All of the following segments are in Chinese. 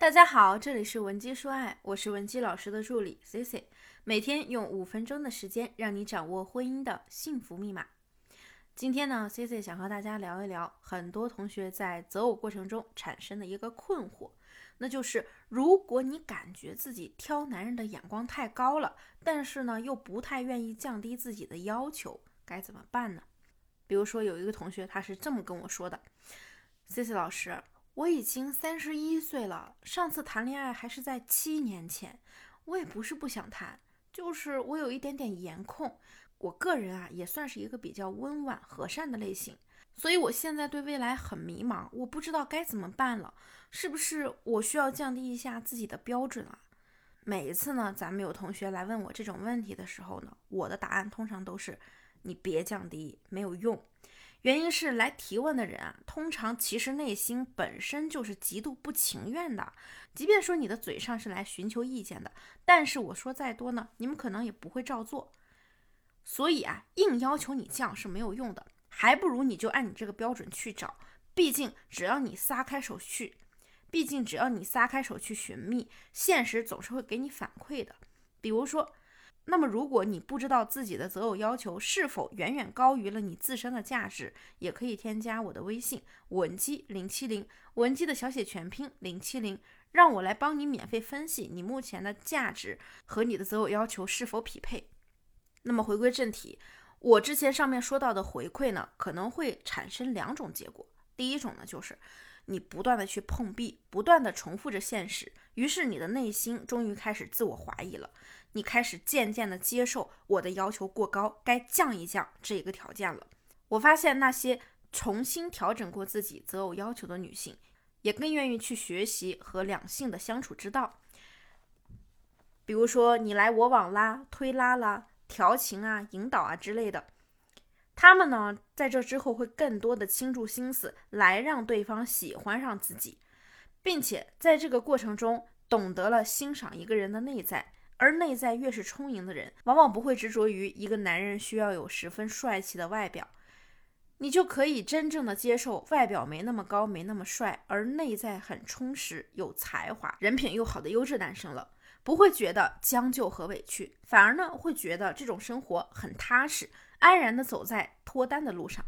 大家好，这里是文姬说爱，我是文姬老师的助理 C C，每天用五分钟的时间让你掌握婚姻的幸福密码。今天呢，C C 想和大家聊一聊很多同学在择偶过程中产生的一个困惑，那就是如果你感觉自己挑男人的眼光太高了，但是呢又不太愿意降低自己的要求，该怎么办呢？比如说有一个同学他是这么跟我说的：“C C 老师。”我已经三十一岁了，上次谈恋爱还是在七年前。我也不是不想谈，就是我有一点点颜控。我个人啊，也算是一个比较温婉和善的类型，所以我现在对未来很迷茫，我不知道该怎么办了。是不是我需要降低一下自己的标准啊？每一次呢，咱们有同学来问我这种问题的时候呢，我的答案通常都是：你别降低，没有用。原因是来提问的人啊，通常其实内心本身就是极度不情愿的。即便说你的嘴上是来寻求意见的，但是我说再多呢，你们可能也不会照做。所以啊，硬要求你降是没有用的，还不如你就按你这个标准去找。毕竟只要你撒开手去，毕竟只要你撒开手去寻觅，现实总是会给你反馈的。比如说。那么，如果你不知道自己的择偶要求是否远远高于了你自身的价值，也可以添加我的微信文姬零七零，文姬的小写全拼零七零，让我来帮你免费分析你目前的价值和你的择偶要求是否匹配。那么，回归正题，我之前上面说到的回馈呢，可能会产生两种结果。第一种呢，就是你不断的去碰壁，不断的重复着现实，于是你的内心终于开始自我怀疑了。你开始渐渐的接受我的要求过高，该降一降这一个条件了。我发现那些重新调整过自己择偶要求的女性，也更愿意去学习和两性的相处之道。比如说你来我往啦、推拉啦、调情啊、引导啊之类的，他们呢在这之后会更多的倾注心思来让对方喜欢上自己，并且在这个过程中懂得了欣赏一个人的内在。而内在越是充盈的人，往往不会执着于一个男人需要有十分帅气的外表，你就可以真正的接受外表没那么高、没那么帅，而内在很充实、有才华、人品又好的优质男生了。不会觉得将就和委屈，反而呢会觉得这种生活很踏实，安然的走在脱单的路上。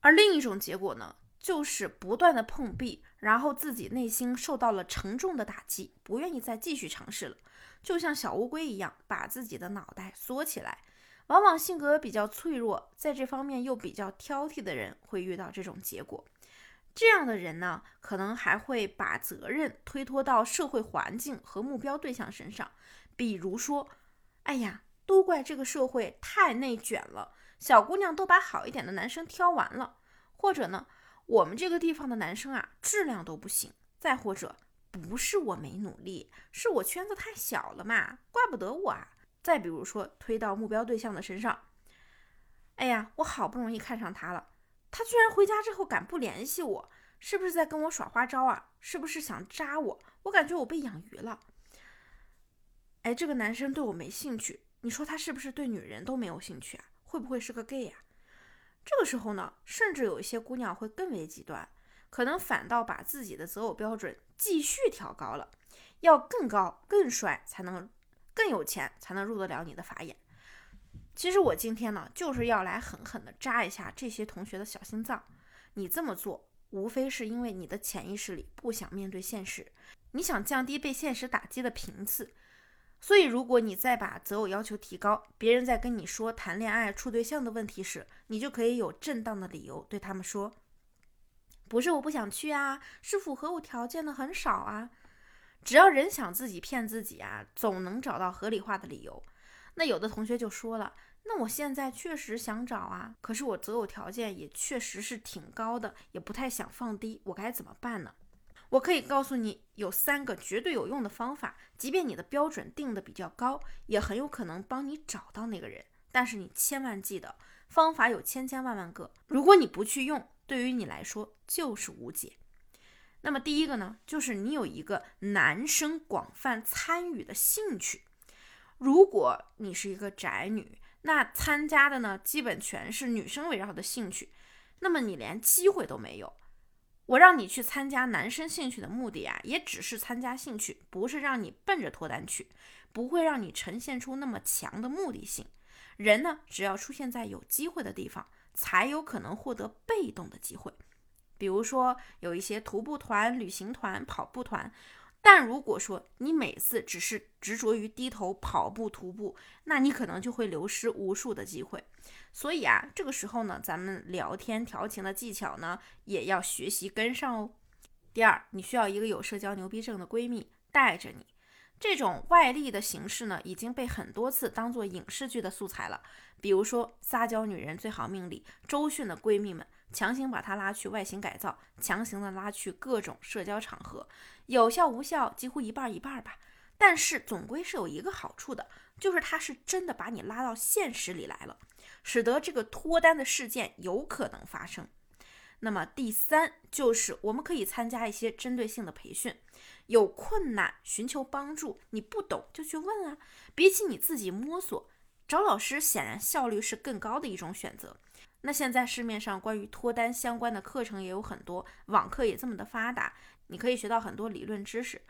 而另一种结果呢，就是不断的碰壁，然后自己内心受到了沉重的打击，不愿意再继续尝试了。就像小乌龟一样，把自己的脑袋缩起来。往往性格比较脆弱，在这方面又比较挑剔的人，会遇到这种结果。这样的人呢，可能还会把责任推脱到社会环境和目标对象身上。比如说，哎呀，都怪这个社会太内卷了，小姑娘都把好一点的男生挑完了。或者呢，我们这个地方的男生啊，质量都不行。再或者。不是我没努力，是我圈子太小了嘛，怪不得我啊。再比如说推到目标对象的身上，哎呀，我好不容易看上他了，他居然回家之后敢不联系我，是不是在跟我耍花招啊？是不是想扎我？我感觉我被养鱼了。哎，这个男生对我没兴趣，你说他是不是对女人都没有兴趣啊？会不会是个 gay 呀？这个时候呢，甚至有一些姑娘会更为极端。可能反倒把自己的择偶标准继续调高了，要更高、更帅才能更有钱才能入得了你的法眼。其实我今天呢，就是要来狠狠地扎一下这些同学的小心脏。你这么做，无非是因为你的潜意识里不想面对现实，你想降低被现实打击的频次。所以，如果你再把择偶要求提高，别人在跟你说谈恋爱、处对象的问题时，你就可以有正当的理由对他们说。不是我不想去啊，是符合我条件的很少啊。只要人想自己骗自己啊，总能找到合理化的理由。那有的同学就说了，那我现在确实想找啊，可是我择偶条件也确实是挺高的，也不太想放低，我该怎么办呢？我可以告诉你，有三个绝对有用的方法，即便你的标准定的比较高，也很有可能帮你找到那个人。但是你千万记得，方法有千千万万个，如果你不去用。对于你来说就是无解。那么第一个呢，就是你有一个男生广泛参与的兴趣。如果你是一个宅女，那参加的呢基本全是女生围绕的兴趣，那么你连机会都没有。我让你去参加男生兴趣的目的啊，也只是参加兴趣，不是让你奔着脱单去，不会让你呈现出那么强的目的性。人呢，只要出现在有机会的地方，才有可能获得被动的机会。比如说，有一些徒步团、旅行团、跑步团。但如果说你每次只是执着于低头跑步、徒步，那你可能就会流失无数的机会。所以啊，这个时候呢，咱们聊天调情的技巧呢，也要学习跟上哦。第二，你需要一个有社交牛逼症的闺蜜带着你。这种外力的形式呢，已经被很多次当做影视剧的素材了。比如说《撒娇女人最好命》里，周迅的闺蜜们。强行把她拉去外形改造，强行的拉去各种社交场合，有效无效几乎一半一半吧。但是总归是有一个好处的，就是她是真的把你拉到现实里来了，使得这个脱单的事件有可能发生。那么第三就是我们可以参加一些针对性的培训，有困难寻求帮助，你不懂就去问啊。比起你自己摸索，找老师显然效率是更高的一种选择。那现在市面上关于脱单相关的课程也有很多，网课也这么的发达，你可以学到很多理论知识。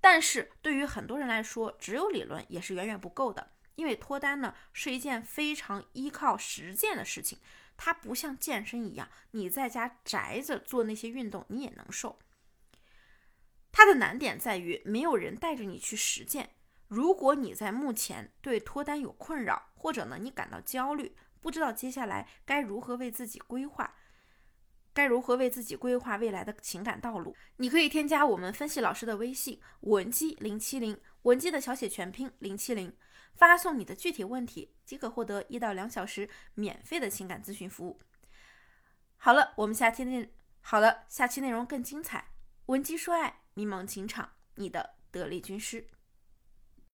但是对于很多人来说，只有理论也是远远不够的，因为脱单呢是一件非常依靠实践的事情，它不像健身一样，你在家宅着做那些运动你也能瘦。它的难点在于没有人带着你去实践。如果你在目前对脱单有困扰，或者呢你感到焦虑。不知道接下来该如何为自己规划，该如何为自己规划未来的情感道路？你可以添加我们分析老师的微信文姬零七零，文姬的小写全拼零七零，发送你的具体问题，即可获得一到两小时免费的情感咨询服务。好了，我们下期内好了，下期内容更精彩。文姬说爱，迷茫情场，你的得力军师。